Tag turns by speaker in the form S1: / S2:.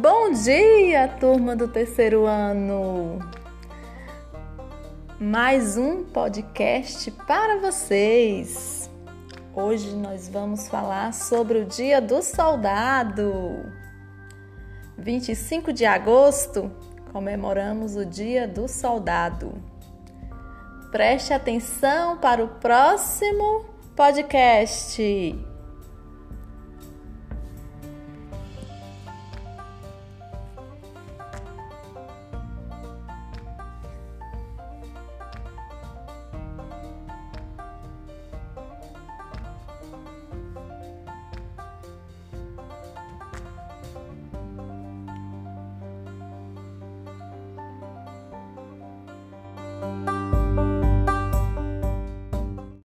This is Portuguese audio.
S1: Bom dia, turma do terceiro ano! Mais um podcast para vocês. Hoje nós vamos falar sobre o Dia do Soldado. 25 de agosto comemoramos o Dia do Soldado. Preste atenção para o próximo podcast. Bye.